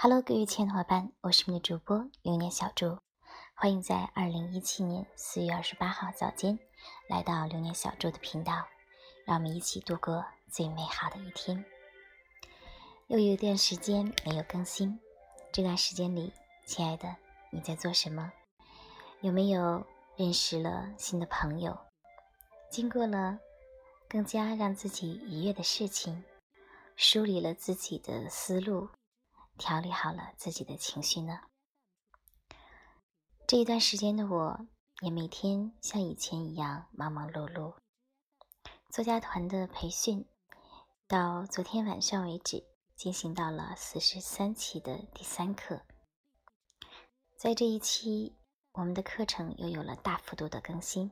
Hello，各位亲爱的伙伴，我是你的主播流年小猪，欢迎在二零一七年四月二十八号早间来到流年小猪的频道，让我们一起度过最美好的一天。又有一段时间没有更新，这段时间里，亲爱的你在做什么？有没有认识了新的朋友？经过了更加让自己愉悦的事情，梳理了自己的思路。调理好了自己的情绪呢。这一段时间的我，也每天像以前一样忙忙碌碌。作家团的培训到昨天晚上为止，进行到了四十三期的第三课。在这一期，我们的课程又有了大幅度的更新，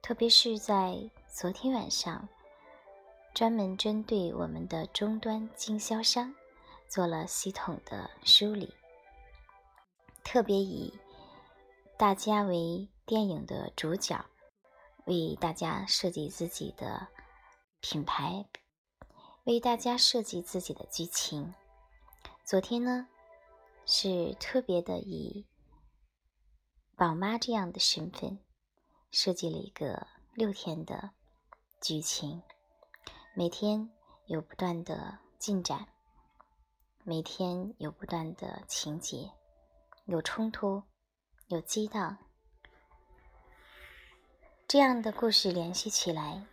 特别是在昨天晚上，专门针对我们的终端经销商。做了系统的梳理，特别以大家为电影的主角，为大家设计自己的品牌，为大家设计自己的剧情。昨天呢，是特别的以宝妈这样的身份，设计了一个六天的剧情，每天有不断的进展。每天有不断的情节，有冲突，有激荡，这样的故事联系起来，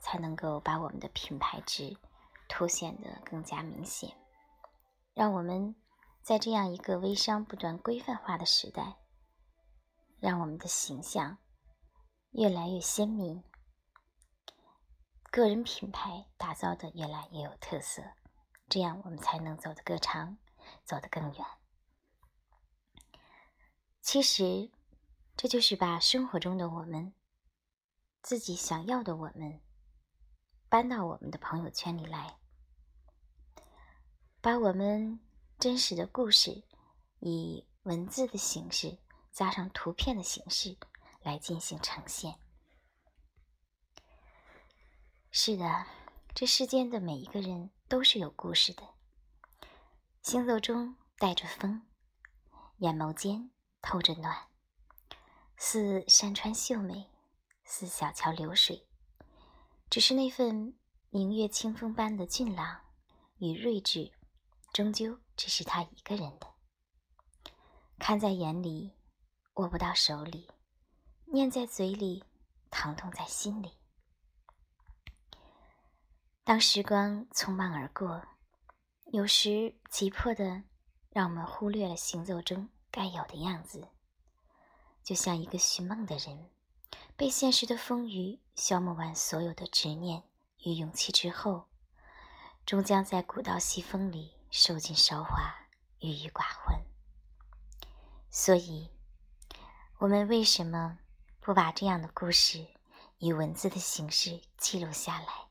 才能够把我们的品牌值凸显得更加明显，让我们在这样一个微商不断规范化的时代，让我们的形象越来越鲜明，个人品牌打造的越来越有特色。这样，我们才能走得更长，走得更远。其实，这就是把生活中的我们，自己想要的我们，搬到我们的朋友圈里来，把我们真实的故事，以文字的形式加上图片的形式来进行呈现。是的，这世间的每一个人。都是有故事的，星座中带着风，眼眸间透着暖，似山川秀美，似小桥流水。只是那份明月清风般的俊朗与睿智，终究只是他一个人的。看在眼里，握不到手里；念在嘴里，疼痛在心里。当时光匆忙而过，有时急迫的让我们忽略了行走中该有的样子，就像一个寻梦的人，被现实的风雨消磨完所有的执念与勇气之后，终将在古道西风里受尽韶华，郁郁寡欢。所以，我们为什么不把这样的故事以文字的形式记录下来？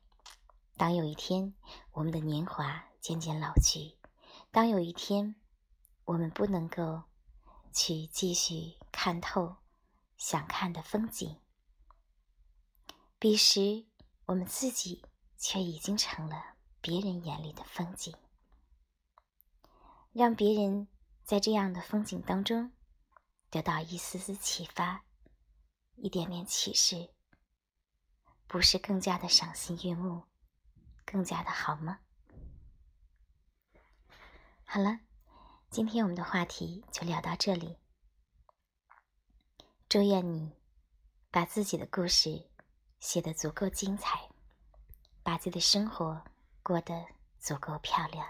当有一天我们的年华渐渐老去，当有一天我们不能够去继续看透想看的风景，彼时我们自己却已经成了别人眼里的风景。让别人在这样的风景当中得到一丝丝启发，一点点启示，不是更加的赏心悦目？更加的好吗？好了，今天我们的话题就聊到这里。祝愿你把自己的故事写得足够精彩，把自己的生活过得足够漂亮。